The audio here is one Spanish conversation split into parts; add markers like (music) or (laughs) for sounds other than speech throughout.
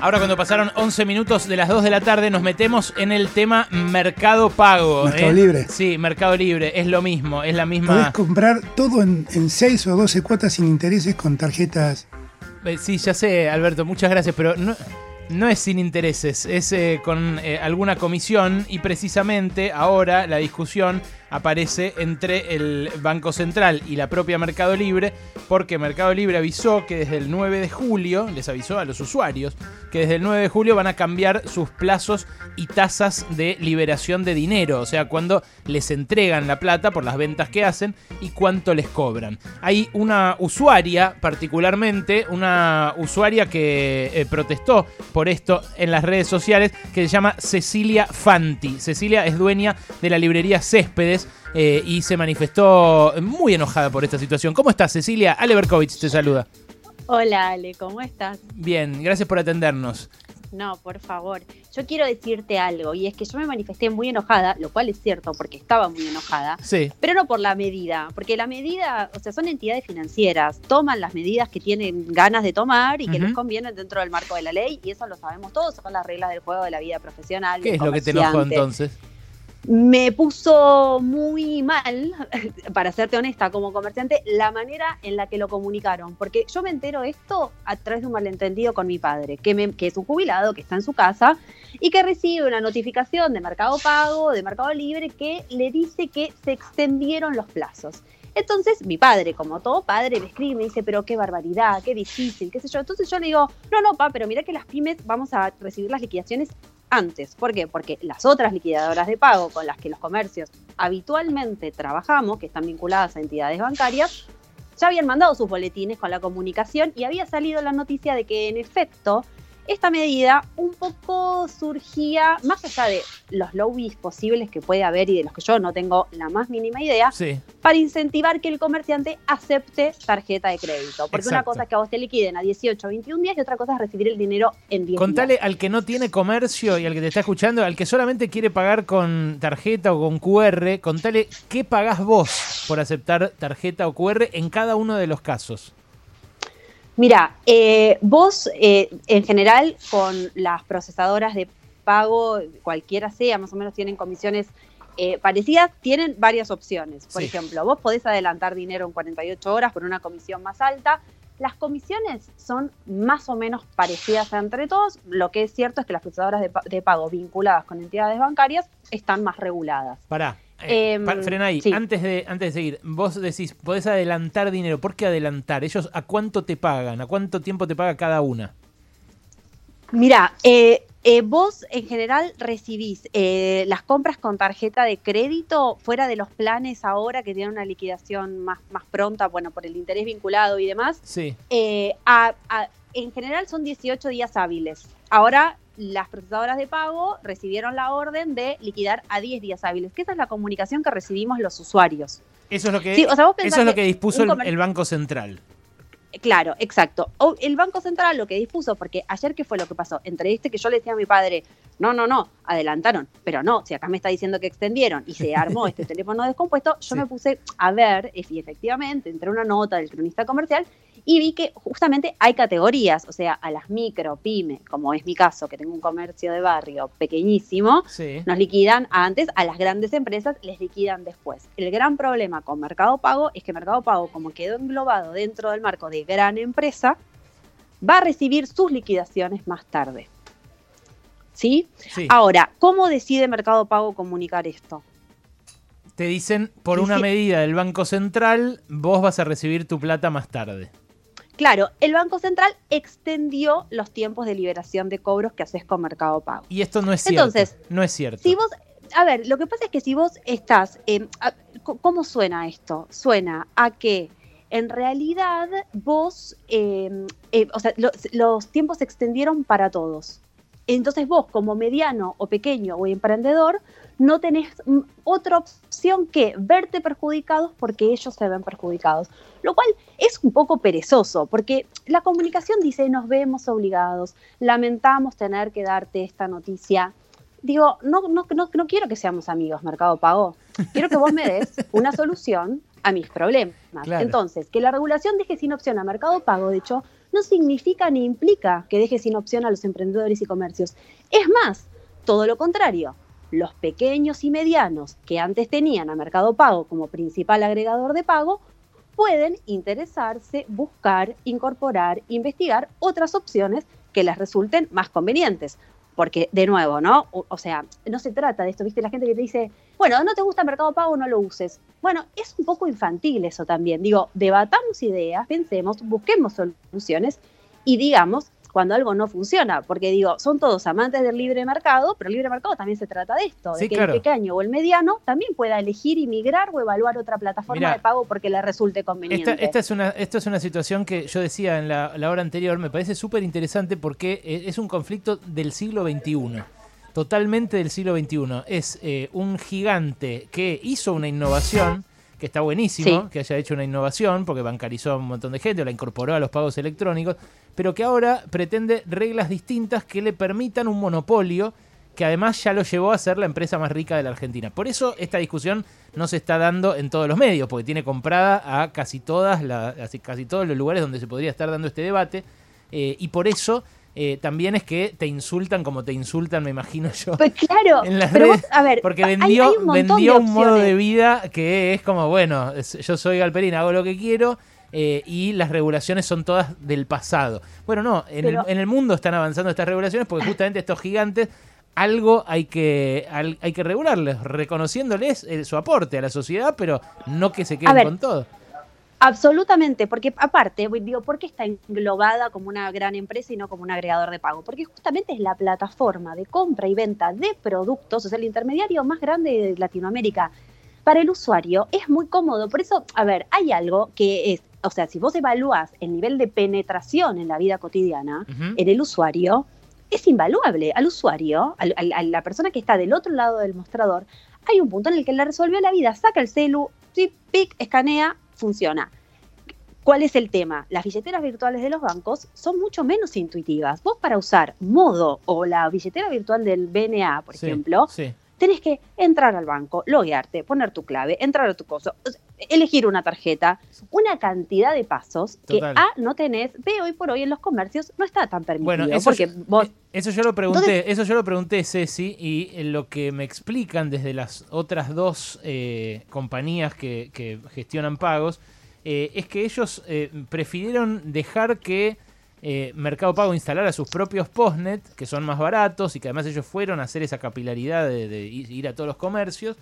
Ahora cuando pasaron 11 minutos de las 2 de la tarde nos metemos en el tema Mercado Pago. Mercado ¿eh? Libre. Sí, Mercado Libre, es lo mismo, es la Podés misma... comprar todo en, en 6 o 12 cuotas sin intereses con tarjetas. Eh, Sí, ya sé, Alberto, muchas gracias, pero no, no es sin intereses, es eh, con alguna comisión y precisamente ahora la discusión aparece entre el Banco Central y la propia Mercado Libre, porque Mercado Libre avisó que desde el 9 de julio, les avisó a los usuarios, que desde el 9 de julio van a cambiar sus plazos y tasas de liberación de dinero, o sea, cuando les entregan la plata por las ventas que hacen y cuánto les cobran. Hay una usuaria, particularmente, una usuaria que eh, protestó por esto en las redes sociales, que se llama Cecilia Fanti. Cecilia es dueña de la librería Céspedes eh, y se manifestó muy enojada por esta situación. ¿Cómo estás, Cecilia? Ale Berkovich te saluda. Hola Ale, ¿cómo estás? Bien, gracias por atendernos. No, por favor. Yo quiero decirte algo, y es que yo me manifesté muy enojada, lo cual es cierto porque estaba muy enojada, Sí. pero no por la medida, porque la medida, o sea, son entidades financieras, toman las medidas que tienen ganas de tomar y que les convienen dentro del marco de la ley, y eso lo sabemos todos, son las reglas del juego de la vida profesional. ¿Qué es lo que te enojó entonces? Me puso muy mal, (laughs) para serte honesta, como comerciante, la manera en la que lo comunicaron. Porque yo me entero esto a través de un malentendido con mi padre, que, me- que es un jubilado, que está en su casa y que recibe una notificación de Mercado Pago, de Mercado Libre, que le dice que se extendieron los plazos. Entonces, mi padre, como todo padre, me escribe y me dice, pero qué barbaridad, qué difícil, qué sé yo. Entonces yo le digo, no, no, pa, pero mira que las pymes vamos a recibir las liquidaciones antes. ¿Por qué? Porque las otras liquidadoras de pago con las que los comercios habitualmente trabajamos, que están vinculadas a entidades bancarias, ya habían mandado sus boletines con la comunicación y había salido la noticia de que en efecto esta medida un poco surgía, más allá de los lobbies posibles que puede haber y de los que yo no tengo la más mínima idea, Sí. para incentivar que el comerciante acepte tarjeta de crédito. Porque una cosa es que a vos te liquiden a 18 o 21 días y otra cosa es recibir el dinero en 10 Contale días. al que no tiene comercio y al que te está escuchando, al que solamente quiere pagar con tarjeta o con QR, contale qué pagás vos por aceptar tarjeta o QR en cada uno de los casos. Mira, eh, vos eh, en general con las procesadoras de pago, cualquiera sea, más o menos tienen comisiones eh, parecidas, tienen varias opciones. Por Sí. ejemplo, vos podés adelantar dinero en 48 horas por una comisión más alta. Las comisiones son más o menos parecidas entre todos. Lo que es cierto es que las procesadoras de, de pago vinculadas con entidades bancarias están más reguladas. Pará. Eh, Em, frena ahí. sí. Antes, de, antes de seguir, vos decís, podés adelantar dinero. ¿Por qué adelantar? ¿Ellos a cuánto te pagan? ¿A cuánto tiempo te paga cada una? Mira, eh, eh, vos en general recibís eh, las compras con tarjeta de crédito fuera de los planes ahora que tienen una liquidación más, más pronta, bueno, por el interés vinculado y demás. Sí. eh, a- a- en general son 18 días hábiles. Ahora las procesadoras de pago recibieron la orden de liquidar a 10 días hábiles, que esa es la comunicación que recibimos los usuarios. Eso es lo que, Sí, o sea, vos pensás eso es lo que dispuso el, Banco Central. Claro, exacto. O el Banco Central lo que dispuso, porque ayer qué fue lo que pasó, entre este que yo le decía a mi padre, no, no, no, adelantaron, pero no, si acá me está diciendo que extendieron y se (laughs) armó este teléfono descompuesto, yo Sí. me puse a ver y efectivamente entré a una nota del cronista comercial y vi que justamente hay categorías, o sea, a las micro, pyme, como es mi caso, que tengo un comercio de barrio pequeñísimo, Sí. nos liquidan antes, a las grandes empresas les liquidan después. El gran problema con Mercado Pago es que Mercado Pago, como quedó englobado dentro del marco de gran empresa, va a recibir sus liquidaciones más tarde. ¿Sí? sí. Ahora, ¿cómo decide Mercado Pago comunicar esto? Te dicen, por una medida del Banco Central, vos vas a recibir tu plata más tarde. Claro, el Banco Central extendió los tiempos de liberación de cobros que haces con Mercado Pago. Y esto no es cierto. Entonces, no es cierto. Si vos, a ver, lo que pasa es que si vos estás, eh, a- ¿cómo suena esto? Suena a que en realidad vos, eh, eh, o sea, lo- los tiempos se extendieron para todos. Entonces vos, como mediano o pequeño o emprendedor, no tenés mm, otra opción que verte perjudicados porque ellos se ven perjudicados. Lo cual es un poco perezoso, porque la comunicación dice nos vemos obligados, lamentamos tener que darte esta noticia. Digo, no, no, no, no quiero que seamos amigos, Mercado Pago. Quiero que vos me des una solución a mis problemas. Claro. Entonces, que la regulación deje sin opción a Mercado Pago, de hecho, no significa ni implica que deje sin opción a los emprendedores y comercios. Es más, todo lo contrario. Los pequeños y medianos que antes tenían a Mercado Pago como principal agregador de pago pueden interesarse, buscar, incorporar, investigar otras opciones que les resulten más convenientes. Porque, de nuevo, ¿no? O, sea, no se trata de esto, ¿viste? La gente que te dice, bueno, no te gusta Mercado Pago, no lo uses. Bueno, es un poco infantil eso también. Digo, debatamos ideas, pensemos, busquemos soluciones y digamos, cuando algo no funciona, porque digo, son todos amantes del libre mercado, pero el libre mercado también se trata de esto, de que el pequeño o el mediano también pueda elegir y migrar o evaluar otra plataforma de pago porque le resulte conveniente. Esta, es una, es una situación que yo decía en la, hora anterior, me parece súper interesante porque e, es un conflicto del siglo XXI. Totalmente del siglo XXI. Es eh, un gigante que hizo una innovación que está buenísimo que haya hecho una innovación, porque bancarizó a un montón de gente, la incorporó a los pagos electrónicos, pero que ahora pretende reglas distintas que le permitan un monopolio que además ya lo llevó a ser la empresa más rica de la Argentina. Por eso esta discusión no se está dando en todos los medios, porque tiene comprada a casi todas casi todos los lugares donde se podría estar dando este debate, eh, y por eso eh, también es que te insultan como te insultan, me imagino (laughs) yo. Pues claro, en las a ver, porque vendió, un, vendió un modo de vida que es como, bueno, yo soy Galperín, hago lo que quiero. Eh, y las regulaciones son todas del pasado. Bueno, no, en, el, en el mundo están avanzando estas regulaciones porque justamente estos gigantes algo hay que, hay que regularles, reconociéndoles eh, su aporte a la sociedad, pero no que se queden con todo. Absolutamente, porque aparte, digo, ¿por qué está englobada como una gran empresa y no como un agregador de pago? Porque justamente es la plataforma de compra y venta de productos, o sea, el intermediario más grande de Latinoamérica. Para el usuario es muy cómodo, por eso, a ver, hay algo que es, o sea, si vos evalúas el nivel de penetración en la vida cotidiana, en el usuario, es invaluable. Al usuario, a la persona que está del otro lado del mostrador, hay un punto en el que le resolvió la vida, saca el celu, pic, escanea, funciona. ¿Cuál es el tema? Las billeteras virtuales de los bancos son mucho menos intuitivas. Vos para usar Modo o la billetera virtual del BNA, por ejemplo, tenés que entrar al banco, loguearte, poner tu clave, entrar a tu coso, elegir una tarjeta, una cantidad de pasos que A no tenés, B hoy por hoy en los comercios no está tan permitido. Bueno, eso, porque yo, eh, eso yo lo pregunté, eso yo lo pregunté Ceci y lo que me explican desde las otras dos eh, compañías que, gestionan pagos eh, es que ellos prefirieron dejar que Mercado Pago instalara sus propios postnet, que son más baratos y que además ellos fueron a hacer esa capilaridad de ir a todos los comercios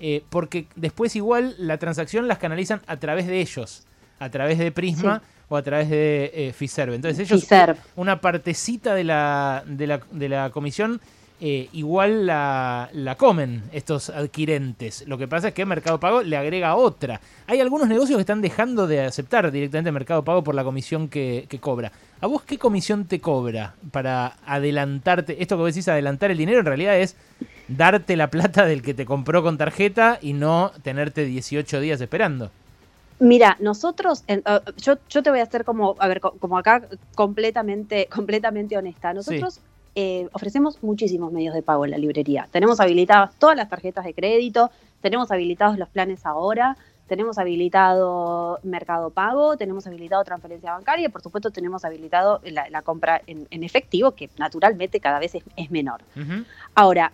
eh, porque después igual la transacción las canalizan a través de ellos, a través de Prisma o a través de eh, Fiserv. Entonces ellos, una partecita de la, de la, de la comisión, eh, igual la, la, comen estos adquirentes. Lo que pasa es que Mercado Pago le agrega otra. Hay algunos negocios que están dejando de aceptar directamente Mercado Pago por la comisión que, que cobra. ¿A vos qué comisión te cobra para adelantarte? Esto que vos decís, adelantar el dinero, en realidad es darte la plata del que te compró con tarjeta y no tenerte 18 días esperando. Mira, nosotros, uh, yo, yo, te voy a hacer como, a ver, como acá completamente, completamente honesta. Nosotros eh, ofrecemos muchísimos medios de pago en la librería. Tenemos habilitadas todas las tarjetas de crédito, tenemos habilitados los planes ahora, tenemos habilitado Mercado Pago, tenemos habilitado transferencia bancaria y por supuesto tenemos habilitado la, compra en, efectivo, que naturalmente cada vez es, menor. Ahora,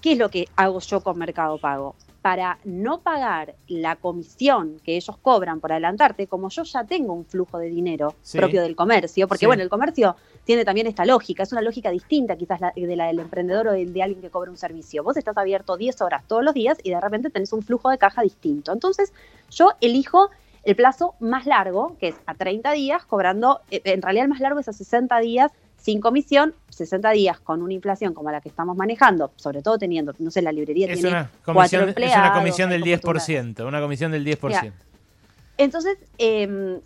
¿Qué es lo que hago yo con Mercado Pago? Para no pagar la comisión que ellos cobran por adelantarte, como yo ya tengo un flujo de dinero propio del comercio, porque bueno, el comercio tiene también esta lógica, es una lógica distinta quizás de la del emprendedor o de alguien que cobra un servicio. Vos estás abierto 10 horas todos los días y de repente tenés un flujo de caja distinto. Entonces, yo elijo el plazo más largo, que es a 30 días, cobrando, eh, en realidad el más largo es a 60 días sin comisión, 60 días con una inflación como la que estamos manejando, sobre todo teniendo, no sé, la librería tiene una comisión, Es una comisión del 10%, una comisión del 10%. entonces, em,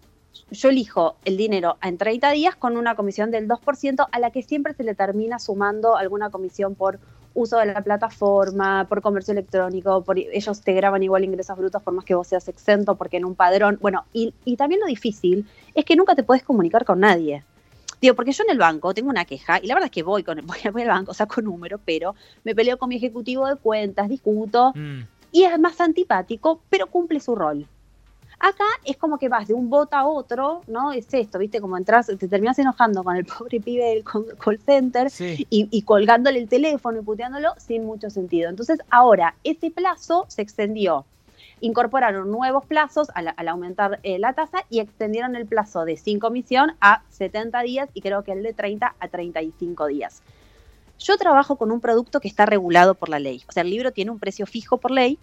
yo elijo el dinero en 30 días con una comisión del 2% a la que siempre se le termina sumando alguna comisión por uso de la plataforma, por comercio electrónico, por ellos te graban igual ingresos brutos por más que vos seas exento, porque en un padrón, bueno, y, y también lo difícil es que nunca te puedes comunicar con nadie. Digo, porque yo en el banco tengo una queja y la verdad es que voy, con (laughs) el, voy, al banco, saco número, pero me peleo con mi ejecutivo de cuentas, discuto mm. y es más antipático, pero cumple su rol. Acá es como que vas de un bot a otro, ¿no? Es esto, ¿viste? Como entras, te terminas enojando con el (laughs) pobre pibe del call center y, y, colgándole el teléfono y puteándolo sin mucho sentido. Entonces, ahora, ese plazo se extendió. Incorporaron nuevos plazos al, aumentar eh, la tasa y extendieron el plazo de sin comisión a 70 días y creo que el de 30 a 35 días. Yo trabajo con un producto que está regulado por la ley. O sea, el libro tiene un precio fijo por ley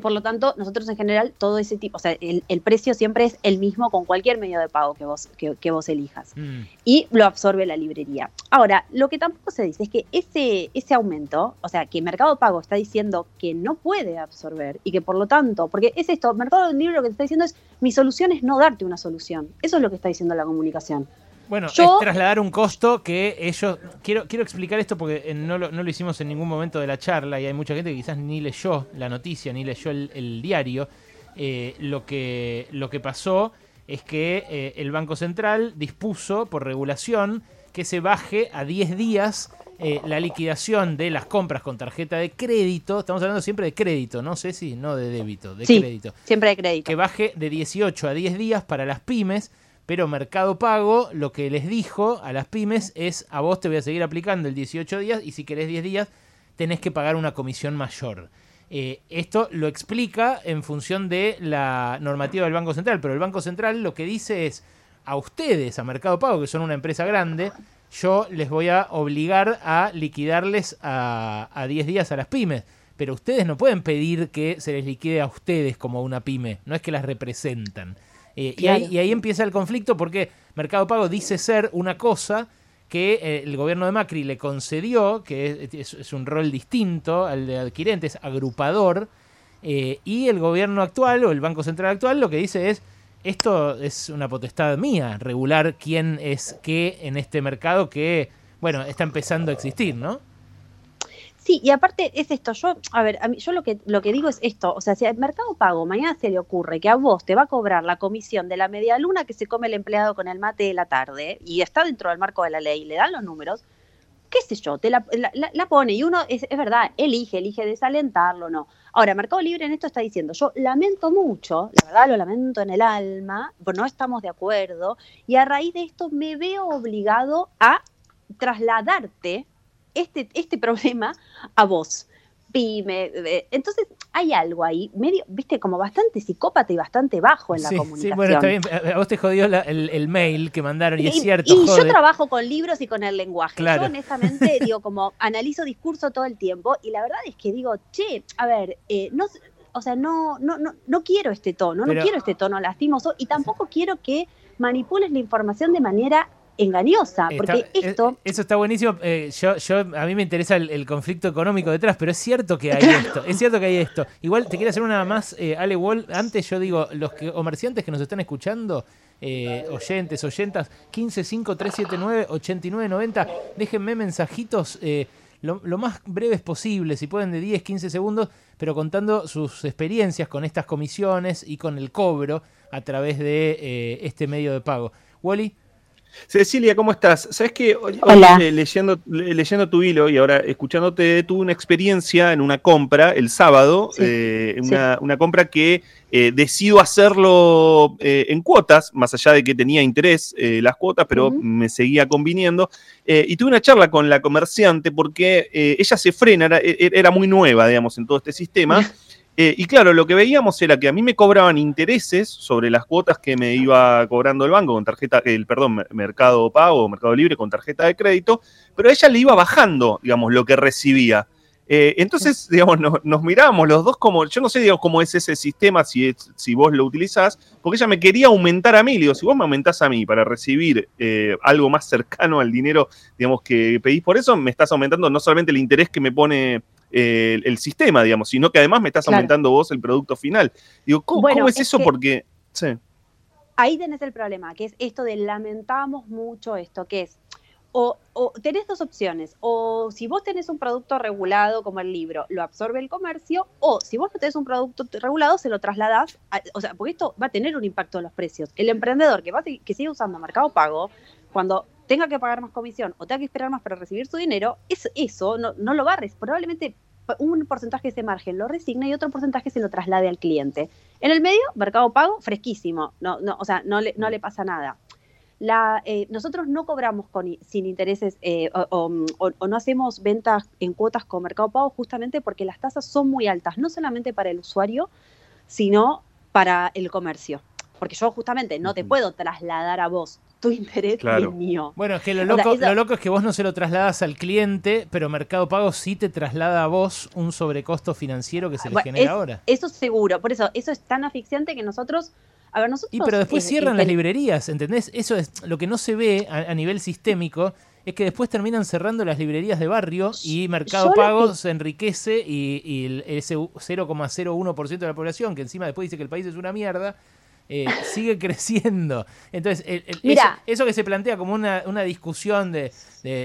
por lo tanto, nosotros en general, todo ese tipo, o sea, el, precio siempre es el mismo con cualquier medio de pago que vos, que, vos elijas. Mm. Y lo absorbe la librería. Ahora, lo que tampoco se dice es que ese, ese aumento, o sea, que Mercado Pago está diciendo que no puede absorber y que por lo tanto, porque es esto, Mercado Libre lo que te está diciendo es, mi solución es no darte una solución. Eso es lo que está diciendo la comunicación. Bueno, es trasladar un costo que ellos. Quiero, quiero explicar esto porque eh, no lo, no lo, hicimos en ningún momento de la charla y hay mucha gente que quizás ni leyó la noticia, ni leyó el, diario. Eh, lo, que, lo que pasó es que eh, el Banco Central dispuso por regulación que se baje a 10 días la liquidación de las compras con tarjeta de crédito. Estamos hablando siempre de crédito, no sé si no de débito, de crédito. Siempre de crédito. Que baje de 18 a 10 días para las pymes pero Mercado Pago lo que les dijo a las pymes es a vos te voy a seguir aplicando el 18 días y si querés 10 días tenés que pagar una comisión mayor. Eh, esto lo explica en función de la normativa del Banco Central, pero el Banco Central lo que dice es a ustedes, a Mercado Pago, que son una empresa grande, yo les voy a obligar a liquidarles a, a 10 días a las pymes. Pero ustedes no pueden pedir que se les liquide a ustedes como una pyme, no es que las representan. Eh, y, ahí, empieza el conflicto porque Mercado Pago dice ser una cosa que eh, el gobierno de Macri le concedió, que es, un rol distinto al de adquirentes, agrupador, eh, y el gobierno actual o el Banco Central actual lo que dice es, esto es una potestad mía, regular quién es qué en este mercado que, bueno, está empezando a existir, ¿no? Sí, y aparte es esto, yo, a ver, a mí, yo lo que, lo que digo es esto, o sea, si al Mercado Pago mañana se le ocurre que a vos te va a cobrar la comisión de la media luna que se come el empleado con el mate de la tarde y está dentro del marco de la ley, le dan los números, qué sé yo, te la, la, pone y uno, es, es, verdad, elige, elige desalentarlo o no. Ahora, Mercado Libre en esto está diciendo, yo lamento mucho, la verdad lo lamento en el alma, pues no estamos de acuerdo y a raíz de esto me veo obligado a trasladarte este, este problema a vos. Pyme. Entonces, hay algo ahí, medio, viste, como bastante psicópata y bastante bajo en la comunicación. Sí, bueno, está bien. A vos te jodió el, mail que mandaron y, es cierto. Y yo trabajo con libros y con el lenguaje. Yo, honestamente, (laughs) digo, como analizo discurso todo el tiempo y la verdad es que digo, che, a ver, eh, no o sea, no, no, no, no quiero este tono, no quiero este tono lastimoso y tampoco quiero que manipules la información de manera engañosa, porque esto... Eh, eso está buenísimo. Eh, yo, yo, a mí me interesa el, conflicto económico detrás, pero es cierto que hay esto. Es cierto que hay esto. Igual te quiero hacer una más, eh, Ale Wall. Antes yo digo, los que, comerciantes que nos están escuchando, oyentes, oyentas, 1553798990, déjenme mensajitos lo, lo, más breves posible, si pueden de 10, 15 segundos, pero contando sus experiencias con estas comisiones y con el cobro a través de este medio de pago. Wally. Cecilia, ¿cómo estás? Sabes que hoy, leyendo, leyendo tu hilo y ahora escuchándote, tuve una experiencia en una compra el sábado, eh, una, compra que eh, decido hacerlo eh, en cuotas, más allá de que tenía interés las cuotas, pero me seguía conviniendo. y tuve una charla con la comerciante porque ella se frena, era, era, muy nueva, digamos, en todo este sistema. (laughs) Eh, y claro, lo que veíamos era que a mí me cobraban intereses sobre las cuotas que me iba cobrando el banco con tarjeta, el perdón, Mercado Pago, Mercado Libre con tarjeta de crédito, pero a ella le iba bajando, digamos, lo que recibía. Eh, entonces, digamos, nos mirábamos los dos como, yo no sé, digamos, cómo es ese sistema, si, si vos lo utilizás, porque ella me quería aumentar a mí, le digo, si vos me aumentás a mí para recibir eh, algo más cercano al dinero, digamos, que pedís por eso, me estás aumentando no solamente el interés que me pone el, sistema, digamos, sino que además me estás aumentando vos el producto final. Digo, ¿cómo, es, eso? Porque, Ahí tenés el problema, que es esto de lamentamos mucho esto, que es, o, tenés dos opciones, o si vos tenés un producto regulado como el libro, lo absorbe el comercio, o si vos no tenés un producto regulado, se lo trasladás, o sea, porque esto va a tener un impacto en los precios. El emprendedor que, va que sigue usando Mercado Pago, cuando tenga que pagar más comisión o tenga que esperar más para recibir su dinero, eso no, no lo va a probablemente un porcentaje de ese margen lo resigna y otro porcentaje se lo traslade al cliente. En el medio, Mercado Pago, fresquísimo, no, no, o sea, no le, no le pasa nada. La, eh, nosotros no cobramos con, sin intereses eh, o, no hacemos ventas en cuotas con Mercado Pago justamente porque las tasas son muy altas, no solamente para el usuario, sino para el comercio. Porque yo justamente no te puedo trasladar a vos tu interés claro. mío. Bueno, es que lo loco, lo loco es que vos no se lo trasladas al cliente, pero Mercado Pago sí te traslada a vos un sobrecosto financiero que se le genera ahora. Eso seguro, por eso, eso es tan asfixiante que nosotros a ver, nosotros, y pero después cierran las librerías, ¿entendés? Eso es lo que no se ve a, nivel sistémico, es que después terminan cerrando las librerías de barrio y Mercado Pago se enriquece y, ese 0,01% de la población, que encima después dice que el país es una mierda, eh, sigue (laughs) creciendo. Entonces, eso, que se plantea como una, discusión de,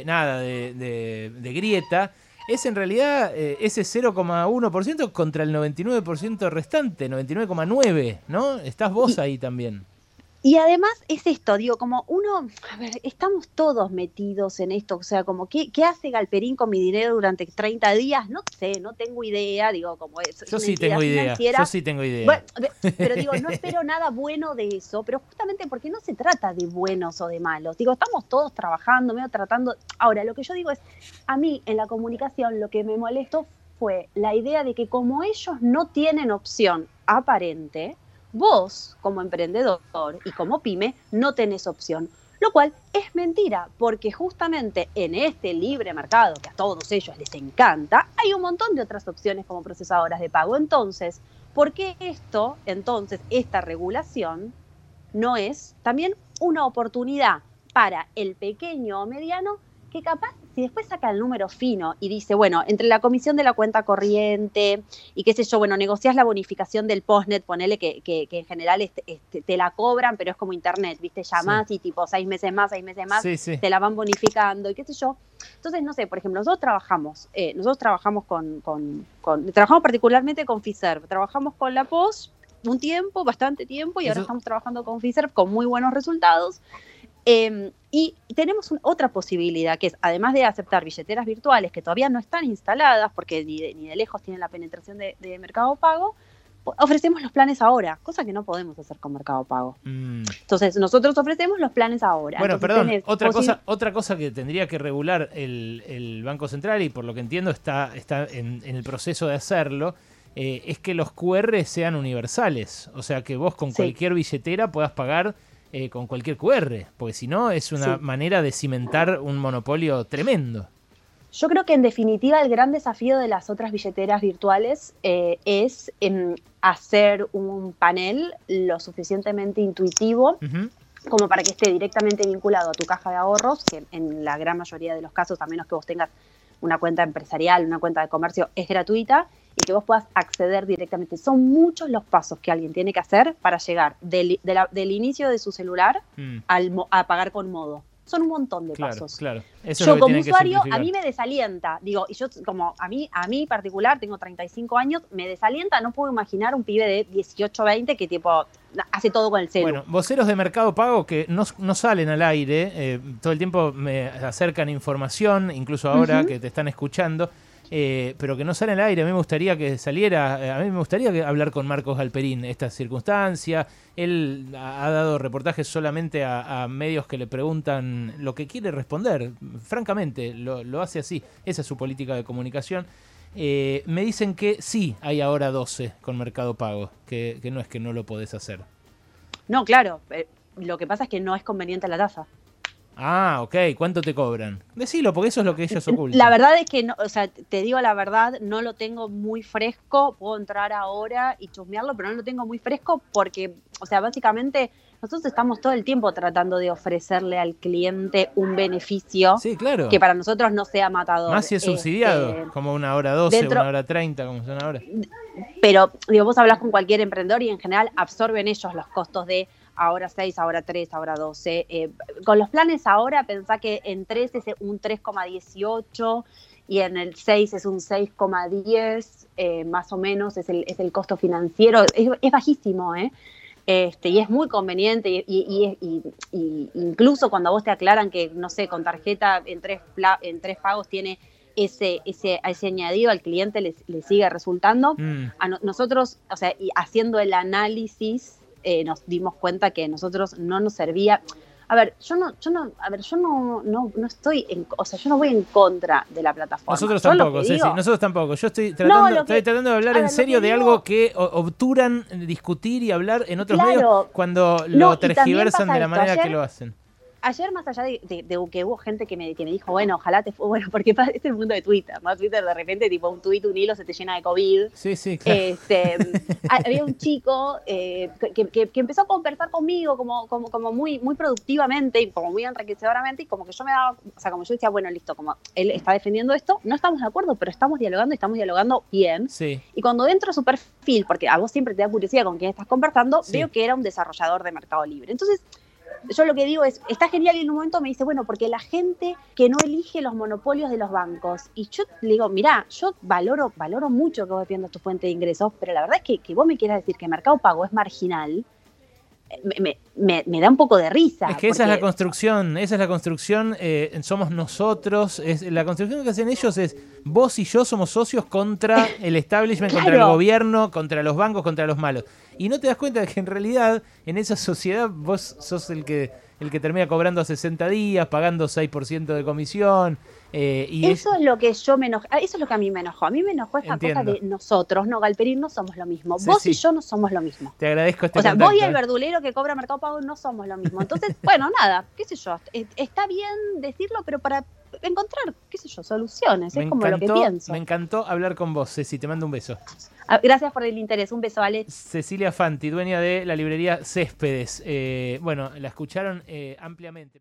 nada, de, grieta, es en realidad eh, ese 0,1% contra el 99% restante, 99,9%, ¿no? Estás vos ahí también. Y además es esto, digo, como uno, a ver, estamos todos metidos en esto, o sea, como, ¿qué, qué hace Galperín con mi dinero durante 30 días? No sé, no tengo idea, digo, como es. Yo sí tengo idea, yo sí tengo idea. (laughs) pero digo, no espero nada bueno de eso, pero justamente porque no se trata de buenos o de malos. Digo, estamos todos trabajando, medio tratando. Ahora, lo que yo digo es, a mí en la comunicación lo que me molestó fue la idea de que como ellos no tienen opción aparente, Vos, como emprendedor y como pyme, no tenés opción. Lo cual es mentira, porque justamente en este libre mercado, que a todos ellos les encanta, hay un montón de otras opciones como procesadoras de pago. Entonces, ¿por qué esto, entonces, esta regulación, no es también una oportunidad para el pequeño o mediano que capaz si después saca el número fino y dice, bueno, entre la comisión de la cuenta corriente y qué sé yo, bueno, negocias la bonificación del postnet, ponele que, que, en general este, este, te la cobran, pero es como internet, ¿viste? Llamás y tipo seis meses más, seis meses más, te la van bonificando y qué sé yo. Entonces, no sé, por ejemplo, nosotros trabajamos, eh, nosotros trabajamos con, con, trabajamos particularmente con FISERV, trabajamos con la POS un tiempo, bastante tiempo, y ahora estamos trabajando con FISERV con muy buenos resultados. Em, y tenemos otra posibilidad, que es, además de aceptar billeteras virtuales que todavía no están instaladas, porque ni de, lejos tienen la penetración de, Mercado Pago, ofrecemos los planes ahora, cosa que no podemos hacer con Mercado Pago. Mm. Entonces, nosotros ofrecemos los planes ahora. Bueno, perdón, otra cosa, otra cosa que tendría que regular el, Banco Central, y por lo que entiendo está, está en, el proceso de hacerlo, eh, es que los QR sean universales. O sea, que vos con cualquier billetera puedas pagar eh, con cualquier QR, porque si no es una manera de cimentar un monopolio tremendo. Yo creo que en definitiva el gran desafío de las otras billeteras virtuales eh, es em, hacer un panel lo suficientemente intuitivo como para que esté directamente vinculado a tu caja de ahorros, que en la gran mayoría de los casos, a menos que vos tengas una cuenta empresarial, una cuenta de comercio, es gratuita, y que vos puedas acceder directamente. Son muchos los pasos que alguien tiene que hacer para llegar del, del inicio de su celular mm. al, a pagar con modo son un montón de pasos. Claro, yo como usuario a mí me desalienta, digo, y yo como a mí a mí particular tengo 35 años, me desalienta, no puedo imaginar un pibe de 18, 20 que tipo hace todo con el celu. Bueno, voceros de Mercado Pago que no, salen al aire, eh, todo el tiempo me acercan información, incluso ahora que te están escuchando. Eh, pero que no sale al aire. A mí me gustaría que saliera, eh, a mí me gustaría hablar con Marcos Galperín esta circunstancia. Él ha dado reportajes solamente a, medios que le preguntan lo que quiere responder. Francamente, lo, hace así. Esa es su política de comunicación. Eh, me dicen que sí hay ahora 12 con Mercado Pago, que, que no es que no lo podés hacer. No, claro. lo que pasa es que no es conveniente la tasa. Ah, ok. ¿Cuánto te cobran? Decilo, porque eso es lo que ellos ocultan. La verdad es que, no, o sea, te digo la verdad, no lo tengo muy fresco. Puedo entrar ahora y chusmearlo, pero no lo tengo muy fresco porque, o sea, básicamente nosotros estamos todo el tiempo tratando de ofrecerle al cliente un beneficio sí, claro. que para nosotros no sea matador. Más si es subsidiado, este, como una hora 12, una hora 30, como son ahora. Pero, digo, vos hablas con cualquier emprendedor y en general absorben ellos los costos de ahora 6, ahora 3, ahora 12. Eh, con los planes ahora pensá que en 3 es un 3,18 y en el 6 es un 6,10, eh, más o menos es el, es el costo financiero. Es, bajísimo, ¿eh? Este, y es muy conveniente y, y, y, incluso cuando vos te aclaran que, no sé, con tarjeta en tres, en tres pagos tiene ese, ese, ese añadido al cliente le sigue resultando. Mm. A no- nosotros, o sea, y haciendo el análisis, eh, nos dimos cuenta que nosotros no nos servía. A ver, yo no, yo no, a ver, yo no, no, no estoy en, o sea, yo no voy en contra de la plataforma. Nosotros Yo tampoco, digo- nosotros tampoco. Yo estoy tratando, que- estoy tratando de hablar en serio de digo- algo que obturan discutir y hablar en otros Claro. medios cuando No, lo tergiversan de la esto. manera que lo hacen. Ayer más allá de, de- de que hubo gente que me, que me dijo, bueno, ojalá te fue bueno, (laughs) porque pa- es el mundo de Twitter, ¿no? Twitter de repente, tipo, un tweet, un hilo se te llena de COVID. Sí, sí, claro. Este, ha- (laughs) había un chico eh, que, que- que empezó a conversar conmigo como, como, como muy, muy productivamente y como muy enriquecedoramente y como que yo me daba, o sea, como yo decía, bueno, listo, como él está defendiendo esto, no estamos de acuerdo, pero estamos dialogando y estamos dialogando bien. sí. Y cuando entro a su perfil, porque a vos siempre te da curiosidad con quién estás conversando, Sí. veo que era un desarrollador de Mercado Libre. Entonces, yo lo que digo es, está genial y en un momento me dice, bueno, porque la gente que no elige los monopolios de los bancos. Y yo le digo, mirá, yo valoro, valoro mucho que vos defiendas tu fuente de ingresos, pero la verdad es que, que vos me quieras decir que Mercado Pago es marginal, me, me- me- da un poco de risa. Es que esa es la construcción, esa es la construcción, eh, somos nosotros, es, la construcción que hacen ellos es vos y yo somos socios contra el establishment, contra el gobierno, contra los bancos, contra los malos. Y no te das cuenta de que en realidad en esa sociedad vos sos el que, el que termina cobrando a 60 días, pagando 6% de comisión. eh, y es- Eso es lo que yo me enojé, eso es lo que a mí me enojó. A mí me enojó esta Entiendo. cosa de nosotros, no, Galperín, no somos lo mismo. Sí, vos sí. y yo no somos lo mismo. te agradezco este O sea, contacto, vos y el eh. verdulero que cobra Mercado Pago no somos lo mismo. Entonces, (laughs) bueno, nada, qué sé yo. es- Está bien decirlo, pero para encontrar, qué sé yo, soluciones. Me es como lo que pienso. me encantó hablar con vos, Ceci, te mando un beso. Ah, Gracias por el interés. Un beso, Ale. Cecilia Fanti, dueña de la librería Céspedes. Eh, bueno, la escucharon eh, ampliamente.